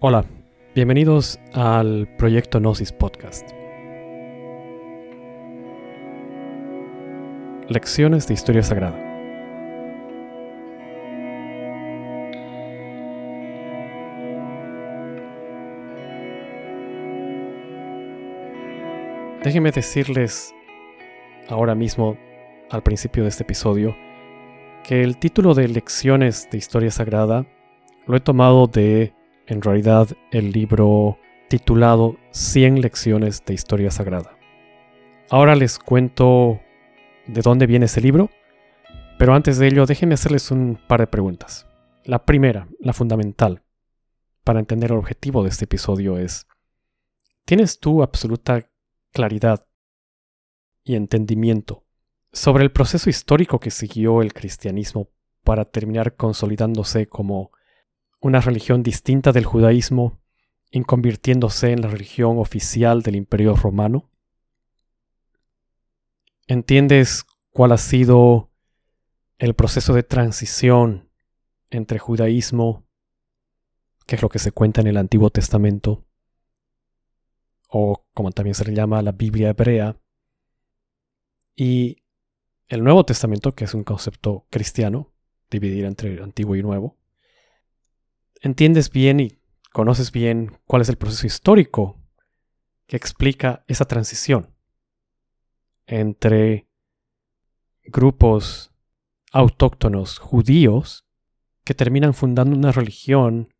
Hola, bienvenidos al proyecto Gnosis Podcast. Lecciones de Historia Sagrada. Déjenme decirles ahora mismo, al principio de este episodio, que el título de Lecciones de Historia Sagrada lo he tomado de, en realidad, el libro titulado 100 Lecciones de Historia Sagrada. Ahora les cuento de dónde viene ese libro, pero antes de ello déjenme hacerles un par de preguntas. La primera, la fundamental, para entender el objetivo de este episodio es, ¿tienes tú absoluta claridad y entendimiento sobre el proceso histórico que siguió el cristianismo para terminar consolidándose como una religión distinta del judaísmo y convirtiéndose en la religión oficial del imperio romano? ¿Entiendes cuál ha sido el proceso de transición entre judaísmo, que es lo que se cuenta en el Antiguo Testamento, o como también se le llama la Biblia hebrea, y el Nuevo Testamento, que es un concepto cristiano, dividir entre antiguo y nuevo, entiendes bien y conoces bien cuál es el proceso histórico que explica esa transición entre grupos autóctonos judíos que terminan fundando una religión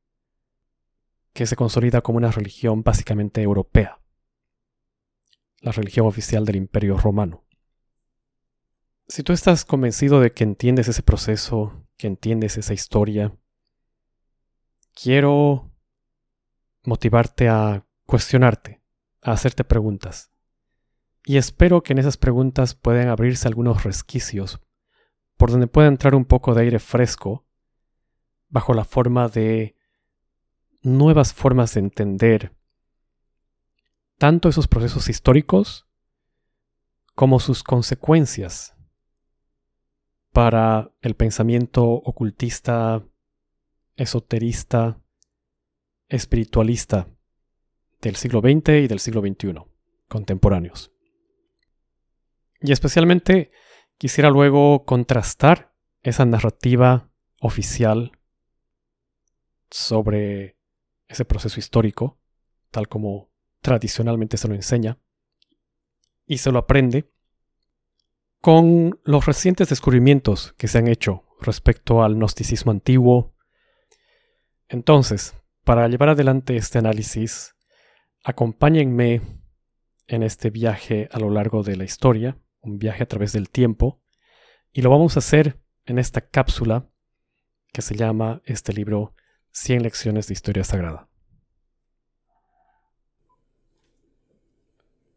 que se consolida como una religión básicamente europea, la religión oficial del Imperio Romano. Si tú estás convencido de que entiendes ese proceso, que entiendes esa historia, quiero motivarte a cuestionarte, a hacerte preguntas. Y espero que en esas preguntas puedan abrirse algunos resquicios por donde pueda entrar un poco de aire fresco bajo la forma de nuevas formas de entender tanto esos procesos históricos como sus consecuencias para el pensamiento ocultista, esoterista, espiritualista del siglo XX y del siglo XXI, contemporáneos. Y especialmente quisiera luego contrastar esa narrativa oficial sobre ese proceso histórico, tal como tradicionalmente se lo enseña, y se lo aprende, con los recientes descubrimientos que se han hecho respecto al gnosticismo antiguo. Entonces, para llevar adelante este análisis, acompáñenme en este viaje a lo largo de la historia un viaje a través del tiempo, y lo vamos a hacer en esta cápsula que se llama este libro 100 lecciones de historia sagrada.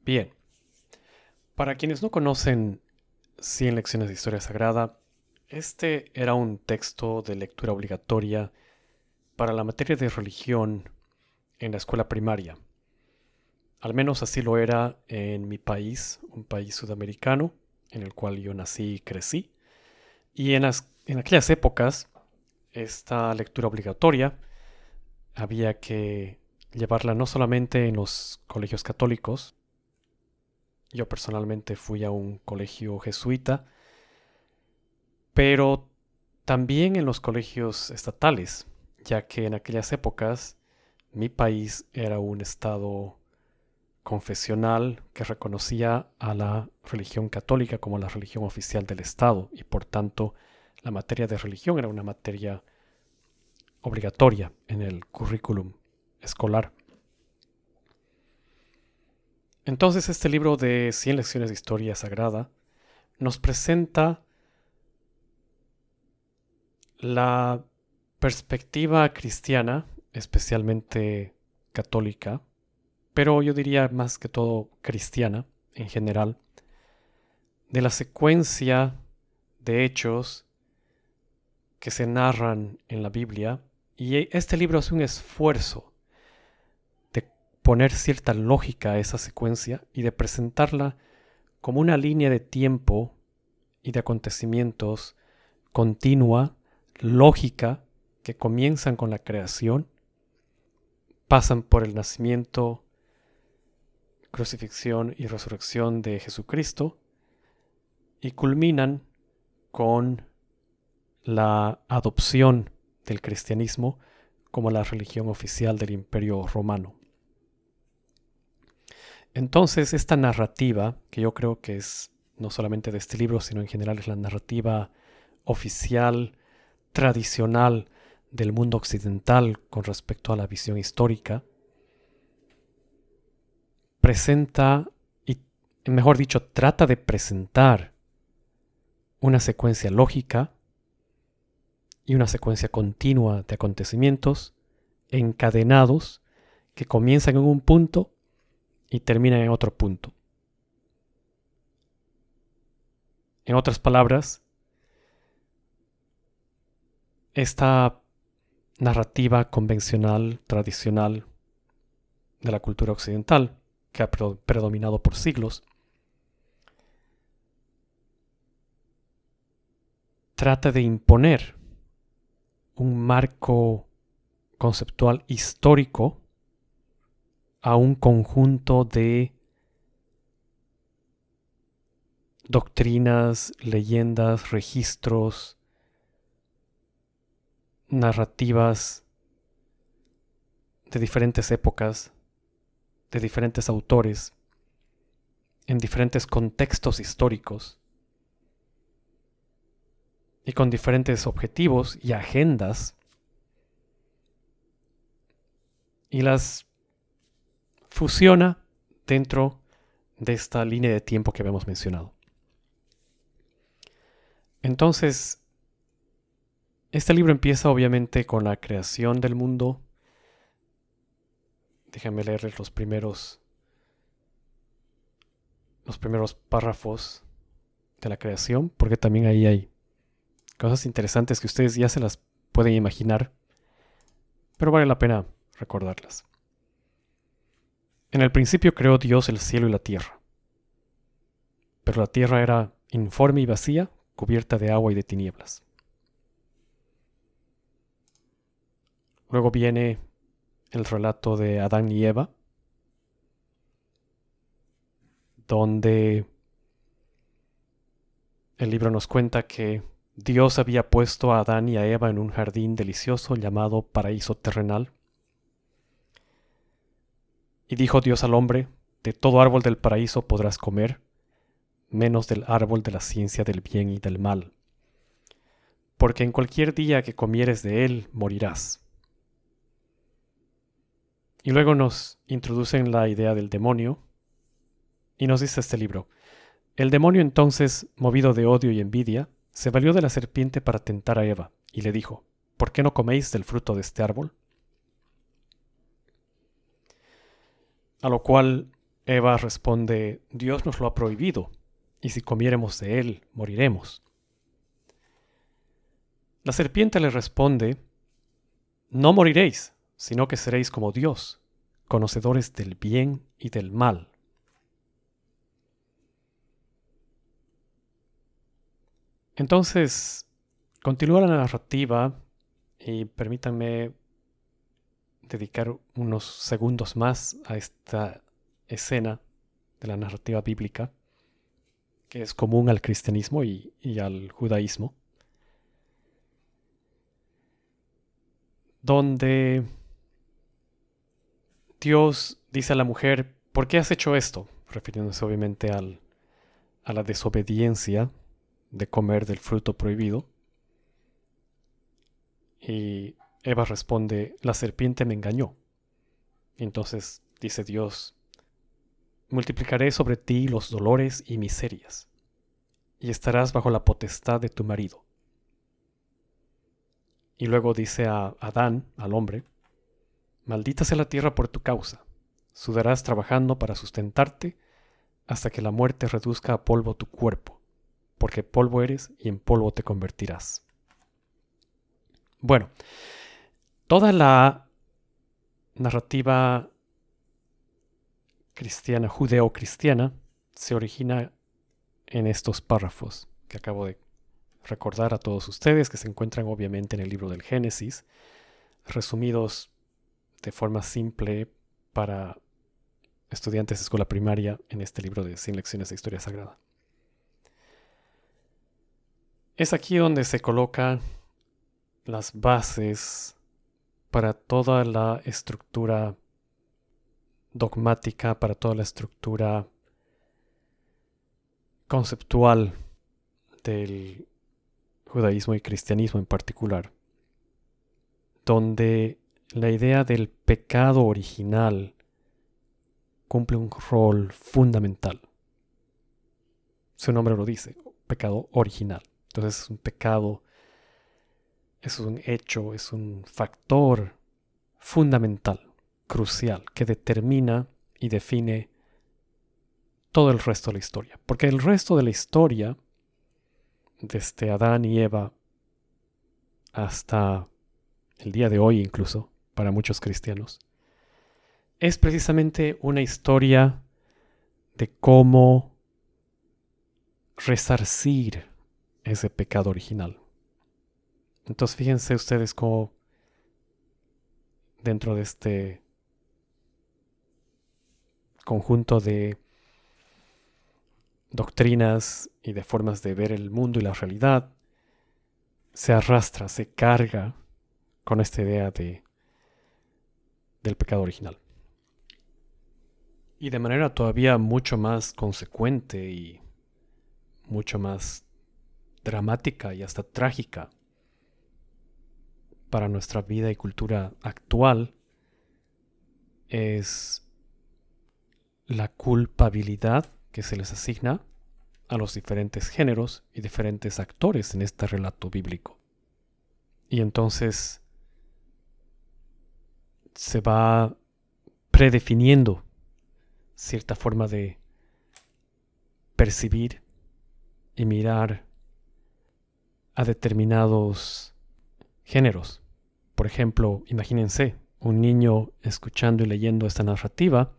Bien, para quienes no conocen 100 lecciones de historia sagrada, este era un texto de lectura obligatoria para la materia de religión en la escuela primaria. Al menos así lo era en mi país, un país sudamericano, en el cual yo nací y crecí. Y en, en aquellas épocas, esta lectura obligatoria había que llevarla no solamente en los colegios católicos, yo personalmente fui a un colegio jesuita, pero también en los colegios estatales, ya que en aquellas épocas mi país era un estado confesional que reconocía a la religión católica como la religión oficial del Estado y por tanto la materia de religión era una materia obligatoria en el currículum escolar. Entonces este libro de 100 lecciones de historia sagrada nos presenta la perspectiva cristiana, especialmente católica, pero yo diría más que todo cristiana en general, de la secuencia de hechos que se narran en la Biblia. Y este libro es un esfuerzo de poner cierta lógica a esa secuencia y de presentarla como una línea de tiempo y de acontecimientos continua, lógica, que comienzan con la creación pasan por el nacimiento, crucifixión y resurrección de Jesucristo y culminan con la adopción del cristianismo como la religión oficial del imperio romano. Entonces, esta narrativa, que yo creo que es no solamente de este libro, sino en general es la narrativa oficial, tradicional del mundo occidental con respecto a la visión histórica, presenta, y mejor dicho, trata de presentar una secuencia lógica y una secuencia continua de acontecimientos encadenados que comienzan en un punto y terminan en otro punto. En otras palabras, esta narrativa convencional, tradicional de la cultura occidental, que ha predominado por siglos, trata de imponer un marco conceptual histórico a un conjunto de doctrinas, leyendas, registros, narrativas de diferentes épocas, de diferentes autores, en diferentes contextos históricos y con diferentes objetivos y agendas y las fusiona dentro de esta línea de tiempo que habíamos mencionado. Entonces, este libro empieza obviamente con la creación del mundo. Déjenme leerles los primeros los primeros párrafos de la creación, porque también ahí hay cosas interesantes que ustedes ya se las pueden imaginar, pero vale la pena recordarlas. En el principio creó Dios el cielo y la tierra, pero la tierra era informe y vacía, cubierta de agua y de tinieblas. Luego viene el relato de Adán y Eva, donde el libro nos cuenta que Dios había puesto a Adán y a Eva en un jardín delicioso llamado paraíso terrenal. Y dijo Dios al hombre, de todo árbol del paraíso podrás comer, menos del árbol de la ciencia del bien y del mal, porque en cualquier día que comieres de él morirás. Y luego nos introducen la idea del demonio, y nos dice este libro, el demonio entonces, movido de odio y envidia, se valió de la serpiente para tentar a Eva, y le dijo, ¿por qué no coméis del fruto de este árbol? A lo cual Eva responde, Dios nos lo ha prohibido, y si comiéremos de él, moriremos. La serpiente le responde, No moriréis, sino que seréis como Dios, conocedores del bien y del mal. Entonces, continúa la narrativa y permítanme dedicar unos segundos más a esta escena de la narrativa bíblica que es común al cristianismo y, al judaísmo, donde Dios dice a la mujer, ¿por qué has hecho esto? refiriéndose obviamente al, a la desobediencia de comer del fruto prohibido. Y Eva responde, la serpiente me engañó. entonces dice Dios, multiplicaré sobre ti los dolores y miserias, y estarás bajo la potestad de tu marido. Y luego dice a Adán, al hombre, maldita sea la tierra por tu causa, sudarás trabajando para sustentarte hasta que la muerte reduzca a polvo tu cuerpo, porque polvo eres y en polvo te convertirás. Bueno, toda la narrativa cristiana, judeo-cristiana, se origina en estos párrafos que acabo de recordar a todos ustedes, que se encuentran obviamente en el libro del Génesis, resumidos de forma simple para estudiantes de escuela primaria en este libro de 100 lecciones de historia sagrada. Es aquí donde se colocan las bases para toda la estructura dogmática, para toda la estructura conceptual del judaísmo y cristianismo en particular, donde la idea del pecado original cumple un rol fundamental. Su nombre lo dice, pecado original. Entonces es un pecado, es un hecho, es un factor fundamental, crucial, que determina y define todo el resto de la historia. Porque el resto de la historia, desde Adán y Eva hasta el día de hoy incluso, para muchos cristianos, es precisamente una historia de cómo resarcir ese pecado original. Entonces fíjense ustedes cómo dentro de este conjunto de doctrinas y de formas de ver el mundo y la realidad, se arrastra, se carga con esta idea de, del pecado original. Y de manera todavía mucho más consecuente y mucho más dramática y hasta trágica para nuestra vida y cultura actual es la culpabilidad que se les asigna a los diferentes géneros y diferentes actores en este relato bíblico. Y entonces se va predefiniendo cierta forma de percibir y mirar a determinados géneros. Por ejemplo, imagínense un niño escuchando y leyendo esta narrativa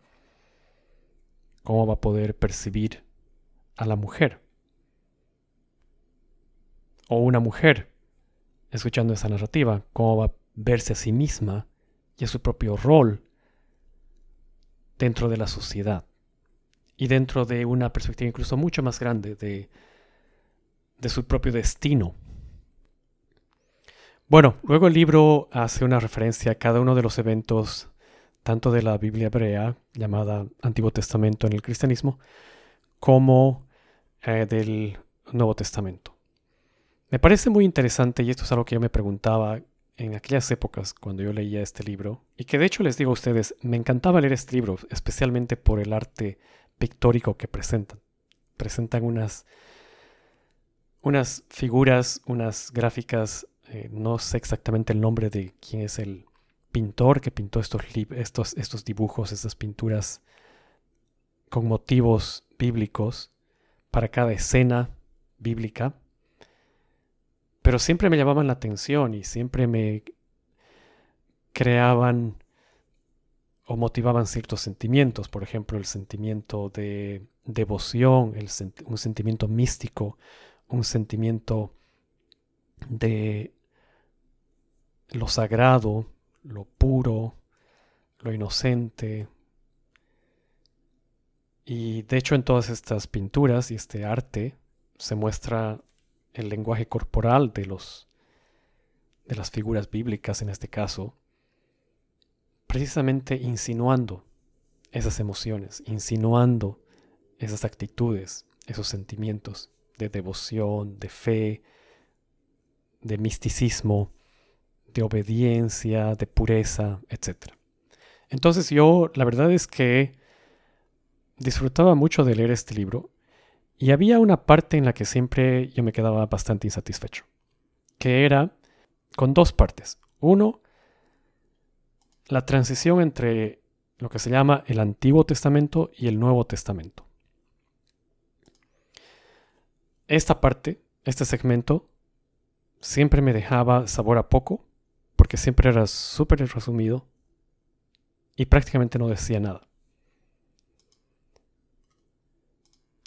¿Cómo va a poder percibir a la mujer? O una mujer, escuchando esa narrativa, ¿cómo va a verse a sí misma y a su propio rol dentro de la sociedad? Y dentro de una perspectiva incluso mucho más grande de, de su propio destino. Bueno, luego el libro hace una referencia a cada uno de los eventos tanto de la Biblia hebrea, llamada Antiguo Testamento en el cristianismo, como eh, del Nuevo Testamento. Me parece muy interesante, y esto es algo que yo me preguntaba en aquellas épocas cuando yo leía este libro, y que de hecho les digo a ustedes, me encantaba leer este libro, especialmente por el arte pictórico que presentan. Presentan unas, unas figuras, unas gráficas, eh, no sé exactamente el nombre de quién es el pintor que pintó estos, estos, estos dibujos, estas pinturas con motivos bíblicos para cada escena bíblica, pero siempre me llamaban la atención y siempre me creaban o motivaban ciertos sentimientos, por ejemplo, el sentimiento de devoción, un sentimiento místico, un sentimiento de lo sagrado, lo puro, lo inocente. Y de hecho en todas estas pinturas y este arte se muestra el lenguaje corporal de los de las figuras bíblicas en este caso, precisamente insinuando esas emociones, insinuando esas actitudes, esos sentimientos de devoción, de fe, de misticismo, de obediencia, de pureza, etc. Entonces yo la verdad es que disfrutaba mucho de leer este libro y había una parte en la que siempre yo me quedaba bastante insatisfecho, que era con dos partes. Uno, la transición entre lo que se llama el Antiguo Testamento y el Nuevo Testamento. Esta parte, este segmento, siempre me dejaba sabor a poco porque siempre era súper resumido y prácticamente no decía nada.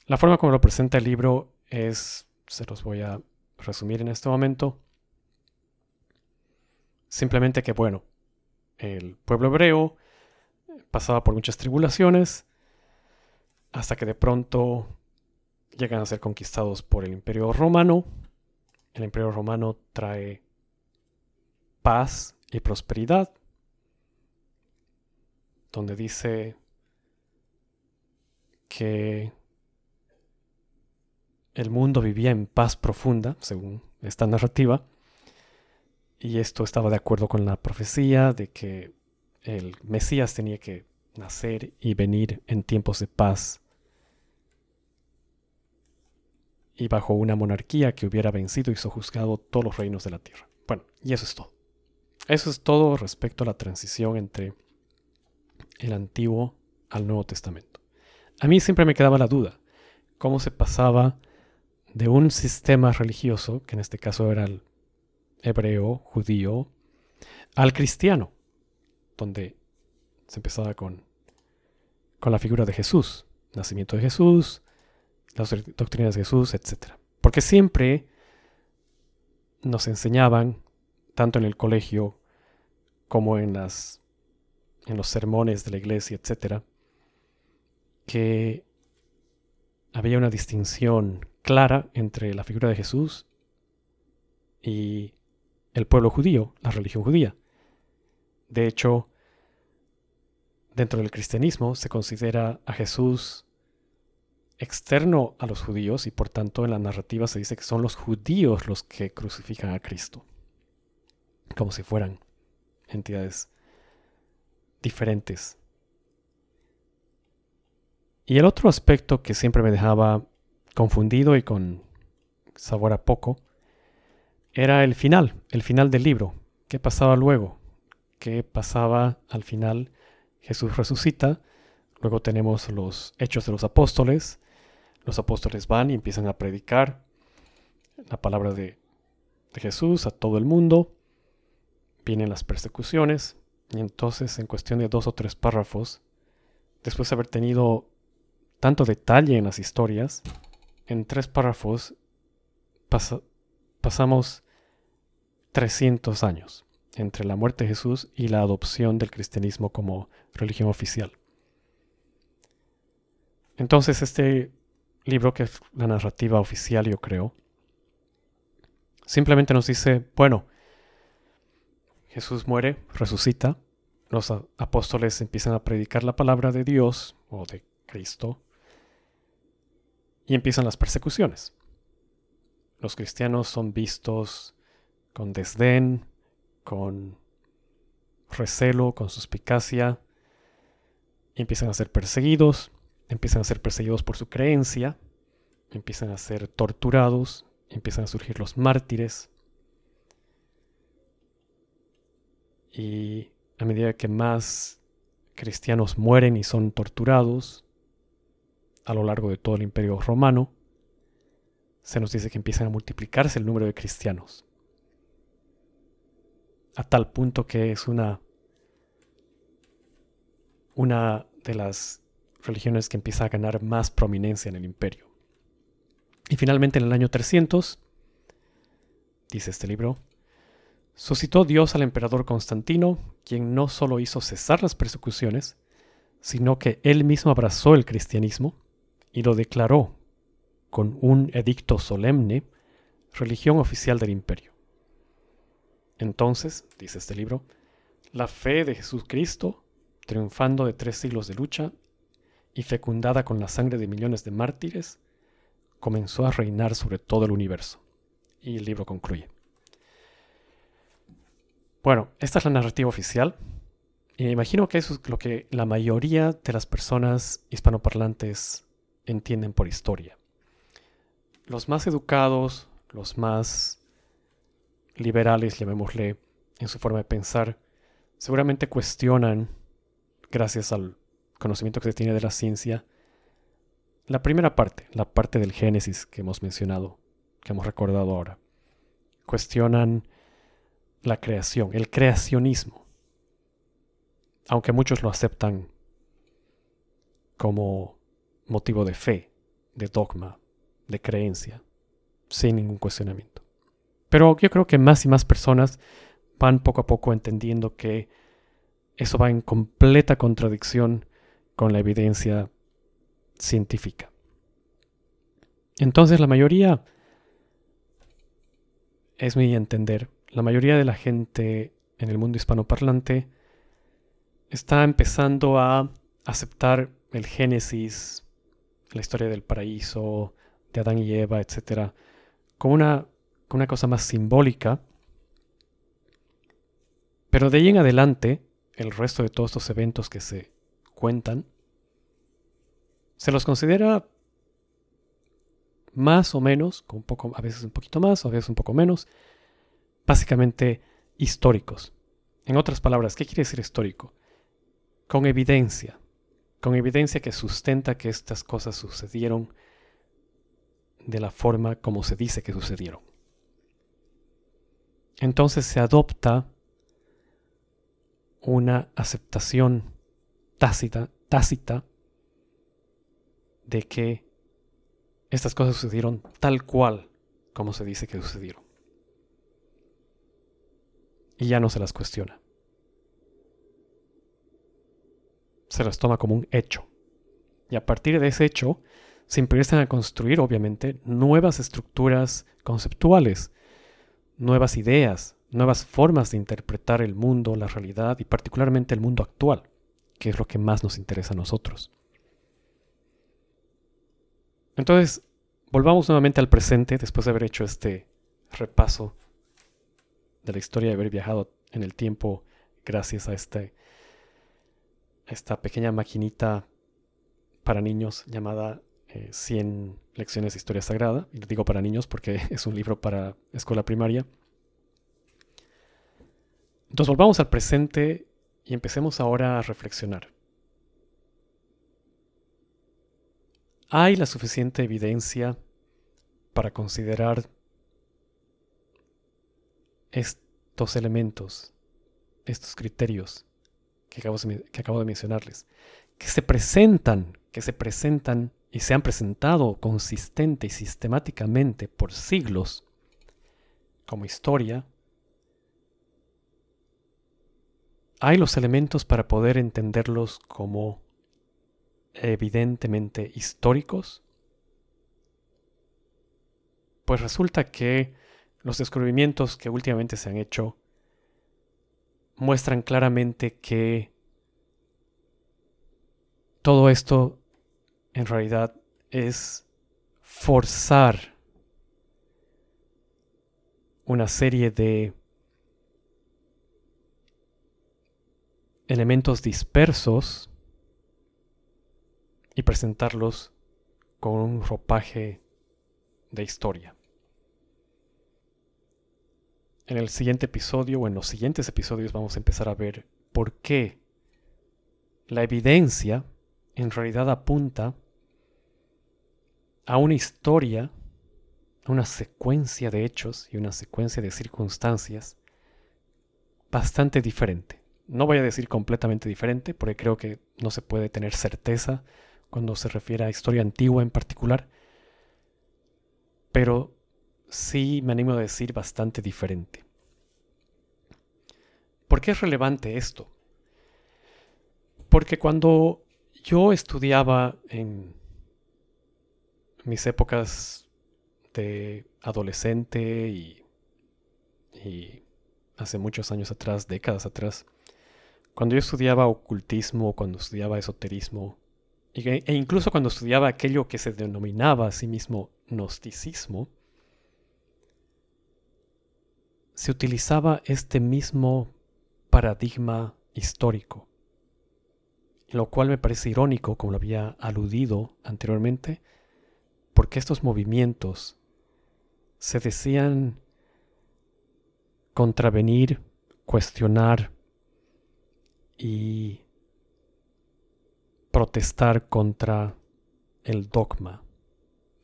La forma como lo presenta el libro es, se los voy a resumir en este momento, simplemente que, bueno, el pueblo hebreo pasaba por muchas tribulaciones hasta que de pronto llegan a ser conquistados por el imperio romano. El imperio romano trae paz y prosperidad, donde dice que el mundo vivía en paz profunda, según esta narrativa, y esto estaba de acuerdo con la profecía de que el Mesías tenía que nacer y venir en tiempos de paz y bajo una monarquía que hubiera vencido y sojuzgado todos los reinos de la tierra. Bueno, y eso es todo. Eso es todo respecto a la transición entre el Antiguo al Nuevo Testamento. A mí siempre me quedaba la duda, cómo se pasaba de un sistema religioso, que en este caso era el hebreo, judío, al cristiano, donde se empezaba con, con la figura de Jesús, nacimiento de Jesús, las doctrinas de Jesús, etc. Porque siempre nos enseñaban, tanto en el colegio como en, las, en los sermones de la iglesia, etc., que había una distinción clara entre la figura de Jesús y el pueblo judío, la religión judía. De hecho, dentro del cristianismo se considera a Jesús externo a los judíos y por tanto en la narrativa se dice que son los judíos los que crucifican a Cristo, como si fueran entidades diferentes. Y el otro aspecto que siempre me dejaba confundido y con sabor a poco era el final, el final del libro. ¿Qué pasaba luego? ¿Qué pasaba al final? Jesús resucita, luego tenemos los hechos de los apóstoles, los apóstoles van y empiezan a predicar la palabra de, Jesús a todo el mundo. Vienen las persecuciones y entonces en cuestión de dos o tres párrafos, después de haber tenido tanto detalle en las historias, en tres párrafos pasamos 300 años entre la muerte de Jesús y la adopción del cristianismo como religión oficial. Entonces este libro, que es la narrativa oficial, yo creo, simplemente nos dice, bueno, Jesús muere, resucita, los apóstoles empiezan a predicar la palabra de Dios o de Cristo y empiezan las persecuciones. Los cristianos son vistos con desdén, con recelo, con suspicacia, empiezan a ser perseguidos empiezan a ser perseguidos por su creencia, empiezan a ser torturados, empiezan a surgir los mártires. Y a medida que más cristianos mueren y son torturados a lo largo de todo el imperio romano, se nos dice que empiezan a multiplicarse el número de cristianos. A tal punto que es una, una de las religiones que empieza a ganar más prominencia en el imperio. Y finalmente en el año 300, dice este libro, suscitó Dios al emperador Constantino, quien no solo hizo cesar las persecuciones, sino que él mismo abrazó el cristianismo y lo declaró con un edicto solemne religión oficial del imperio. Entonces, dice este libro, la fe de Jesucristo, triunfando de tres siglos de lucha, y fecundada con la sangre de millones de mártires, comenzó a reinar sobre todo el universo. Y el libro concluye. Bueno, esta es la narrativa oficial. Y me imagino que eso es lo que la mayoría de las personas hispanoparlantes entienden por historia. Los más educados, los más liberales, llamémosle, en su forma de pensar, seguramente cuestionan, gracias al conocimiento que se tiene de la ciencia, la primera parte, la parte del Génesis que hemos mencionado, que hemos recordado ahora, cuestionan la creación, el creacionismo, aunque muchos lo aceptan como motivo de fe, de dogma, de creencia, sin ningún cuestionamiento. Pero yo creo que más y más personas van poco a poco entendiendo que eso va en completa contradicción con la evidencia científica. Entonces la mayoría, es mi entender, la mayoría de la gente en el mundo hispanoparlante está empezando a aceptar el Génesis, la historia del paraíso, de Adán y Eva, etc., como una, una cosa más simbólica. Pero de ahí en adelante, el resto de todos estos eventos que se cuentan, se los considera más o menos, con un poco, a veces un poquito más, a veces un poco menos, básicamente históricos. En otras palabras, ¿qué quiere decir histórico? Con evidencia, con evidencia que sustenta que estas cosas sucedieron de la forma como se dice que sucedieron. Entonces se adopta una aceptación tácita, tácita de que estas cosas sucedieron tal cual como se dice que sucedieron. Y ya no se las cuestiona. Se las toma como un hecho. Y a partir de ese hecho, se empiezan a construir, obviamente, nuevas estructuras conceptuales, nuevas ideas, nuevas formas de interpretar el mundo, la realidad y particularmente el mundo actual, que es lo que más nos interesa a nosotros. Entonces, volvamos nuevamente al presente después de haber hecho este repaso de la historia de haber viajado en el tiempo gracias a, este, esta pequeña maquinita para niños llamada 100 eh, lecciones de historia sagrada. Y digo para niños porque es un libro para escuela primaria. Entonces volvamos al presente y empecemos ahora a reflexionar. ¿Hay la suficiente evidencia para considerar estos elementos, estos criterios que acabo, de, mencionarles, que se presentan, que se presentan y se han presentado consistente y sistemáticamente por siglos como historia, hay los elementos para poder entenderlos como evidentemente históricos? Pues resulta que los descubrimientos que últimamente se han hecho muestran claramente que todo esto en realidad es forzar una serie de elementos dispersos y presentarlos con un ropaje de historia. En el siguiente episodio o en los siguientes episodios vamos a empezar a ver por qué la evidencia en realidad apunta a una historia, a una secuencia de hechos y una secuencia de circunstancias bastante diferente. No voy a decir completamente diferente porque creo que no se puede tener certeza cuando se refiere a historia antigua en particular, pero sí me animo a decir bastante diferente. ¿Por qué es relevante esto? Porque cuando yo estudiaba en mis épocas de adolescente y, y, hace muchos años atrás, décadas atrás, cuando yo estudiaba ocultismo, cuando estudiaba esoterismo, e incluso cuando estudiaba aquello que se denominaba a sí mismo gnosticismo, se utilizaba este mismo paradigma histórico, lo cual me parece irónico, como lo había aludido anteriormente, porque estos movimientos se decían contravenir, cuestionar y protestar contra el dogma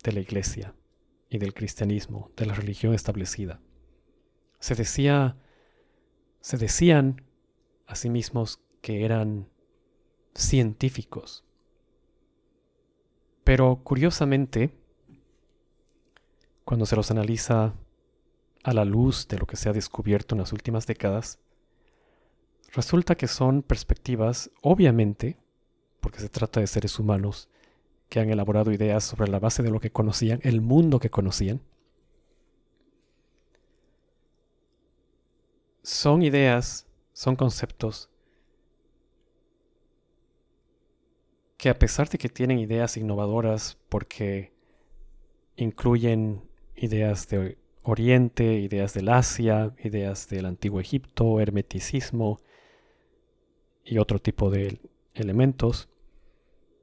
de la iglesia y del cristianismo, de la religión establecida. Se decía, se decían a sí mismos que eran científicos. Pero curiosamente, cuando se los analiza a la luz de lo que se ha descubierto en las últimas décadas, resulta que son perspectivas, obviamente, porque se trata de seres humanos que han elaborado ideas sobre la base de lo que conocían, el mundo que conocían. Son ideas, son conceptos que a pesar de que tienen ideas innovadoras porque incluyen ideas de Oriente, ideas del Asia, ideas del Antiguo Egipto, hermeticismo y otro tipo de elementos,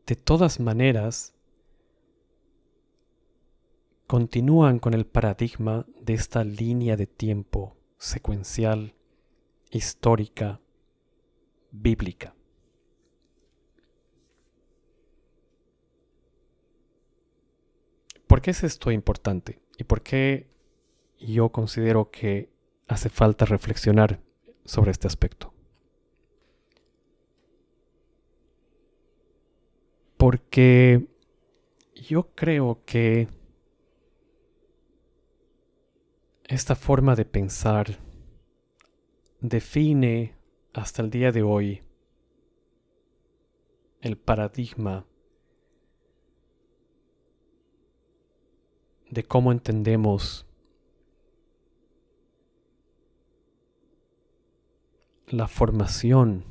de todas maneras continúan con el paradigma de esta línea de tiempo secuencial, histórica, bíblica. ¿Por qué es esto importante? ¿Y por qué yo considero que hace falta reflexionar sobre este aspecto? Porque yo creo que esta forma de pensar define hasta el día de hoy el paradigma de cómo entendemos la formación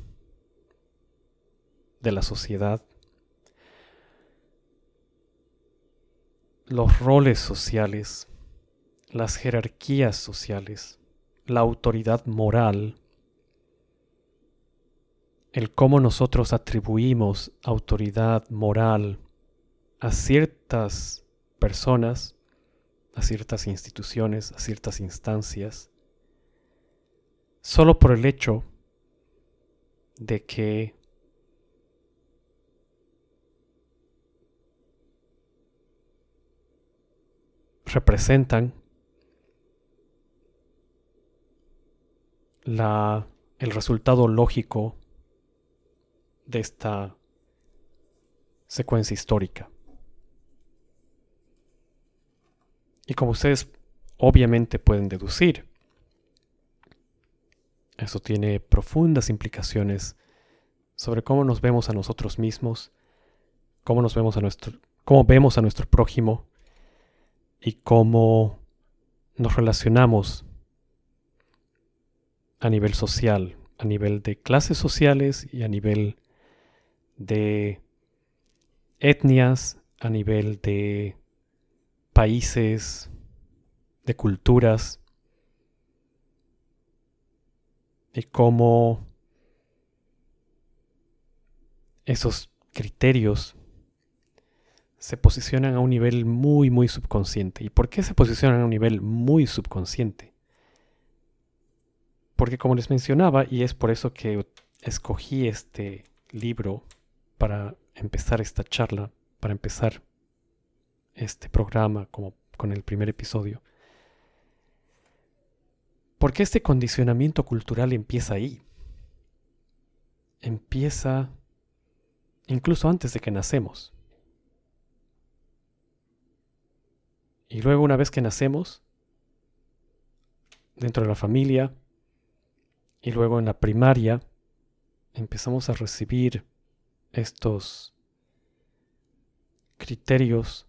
de la sociedad, los roles sociales, las jerarquías sociales, la autoridad moral, el cómo nosotros atribuimos autoridad moral a ciertas personas a ciertas instituciones, a ciertas instancias, solo por el hecho de que representan el resultado lógico de esta secuencia histórica. Y como ustedes obviamente pueden deducir, eso tiene profundas implicaciones sobre cómo nos vemos a nosotros mismos, cómo nos vemos a nuestro, cómo vemos a nuestro prójimo y cómo nos relacionamos a nivel social, a nivel de clases sociales y a nivel de etnias, a nivel de países, de culturas, y cómo esos criterios se posicionan a un nivel muy, muy subconsciente. ¿Y por qué se posicionan a un nivel muy subconsciente? Porque como les mencionaba, y es por eso que escogí este libro para empezar esta charla, para empezar este programa como con el primer episodio. Porque este condicionamiento cultural empieza ahí. Empieza incluso antes de que nacemos. Y luego una vez que nacemos, dentro de la familia, y luego en la primaria, empezamos a recibir estos criterios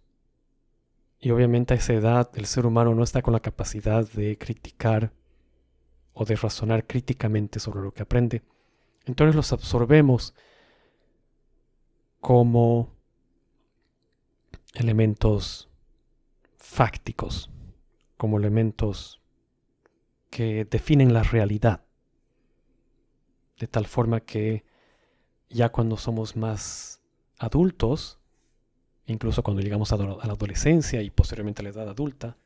y obviamente a esa edad el ser humano no está con la capacidad de criticar o de razonar críticamente sobre lo que aprende. Entonces los absorbemos como elementos fácticos, como elementos que definen la realidad. De tal forma que ya cuando somos más adultos, incluso cuando llegamos a, la adolescencia y posteriormente a la edad adulta,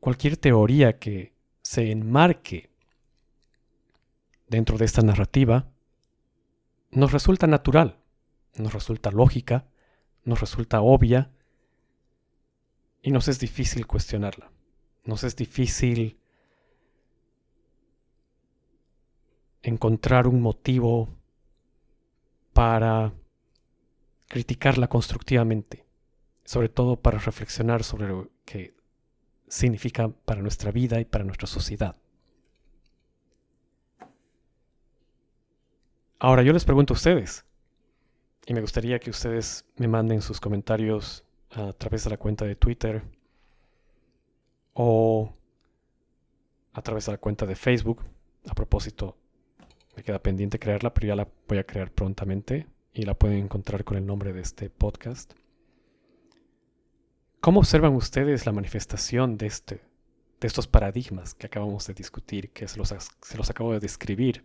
cualquier teoría que se enmarque dentro de esta narrativa nos resulta natural, nos resulta lógica, nos resulta obvia y nos es difícil cuestionarla. Nos es difícil encontrar un motivo para criticarla constructivamente, sobre todo para reflexionar sobre lo que significa para nuestra vida y para nuestra sociedad. Ahora yo les pregunto a ustedes, y me gustaría que ustedes me manden sus comentarios a través de la cuenta de Twitter o a través de la cuenta de Facebook. A propósito, me queda pendiente crearla, pero ya la voy a crear prontamente y la pueden encontrar con el nombre de este podcast. ¿Cómo observan ustedes la manifestación de, este, de estos paradigmas que acabamos de discutir, que se los, se los acabo de describir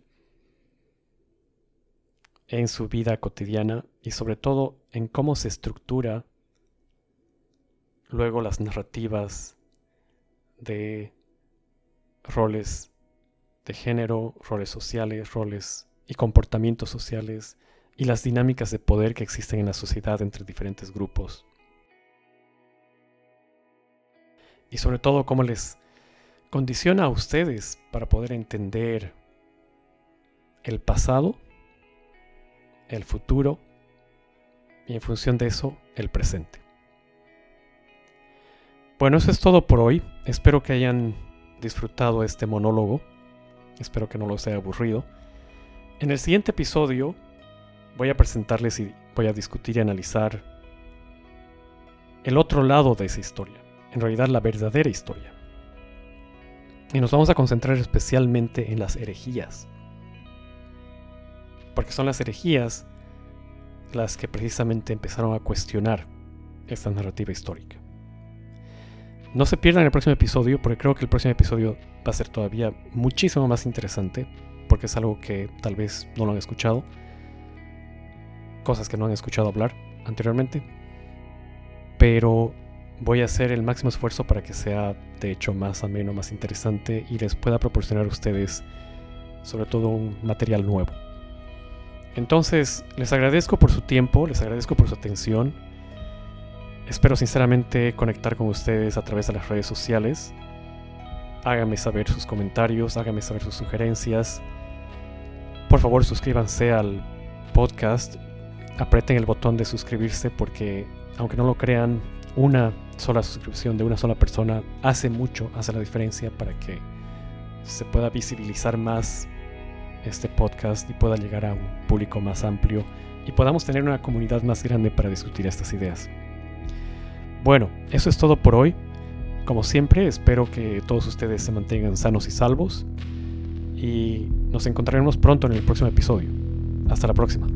en su vida cotidiana y sobre todo en cómo se estructura luego las narrativas de roles de género, roles sociales, roles y comportamientos sociales y las dinámicas de poder que existen en la sociedad entre diferentes grupos. Y sobre todo cómo les condiciona a ustedes para poder entender el pasado, el futuro y en función de eso el presente. Bueno, eso es todo por hoy. Espero que hayan disfrutado este monólogo. Espero que no los haya aburrido. En el siguiente episodio voy a presentarles y voy a discutir y analizar el otro lado de esa historia, en realidad la verdadera historia. Y nos vamos a concentrar especialmente en las herejías. Porque son las herejías las que precisamente empezaron a cuestionar esta narrativa histórica. No se pierdan el próximo episodio, porque creo que el próximo episodio va a ser todavía muchísimo más interesante, porque es algo que tal vez no lo han escuchado, cosas que no han escuchado hablar anteriormente, pero voy a hacer el máximo esfuerzo para que sea de hecho más ameno, más interesante y les pueda proporcionar a ustedes sobre todo un material nuevo. Entonces, les agradezco por su tiempo, les agradezco por su atención. Espero sinceramente conectar con ustedes a través de las redes sociales. Háganme saber sus comentarios, háganme saber sus sugerencias. Por favor, suscríbanse al podcast. Aprieten el botón de suscribirse porque, aunque no lo crean, una sola suscripción de una sola persona hace mucho, hace la diferencia para que se pueda visibilizar más este podcast y pueda llegar a un público más amplio y podamos tener una comunidad más grande para discutir estas ideas. Bueno, eso es todo por hoy. Como siempre, espero que todos ustedes se mantengan sanos y salvos y nos encontraremos pronto en el próximo episodio. Hasta la próxima.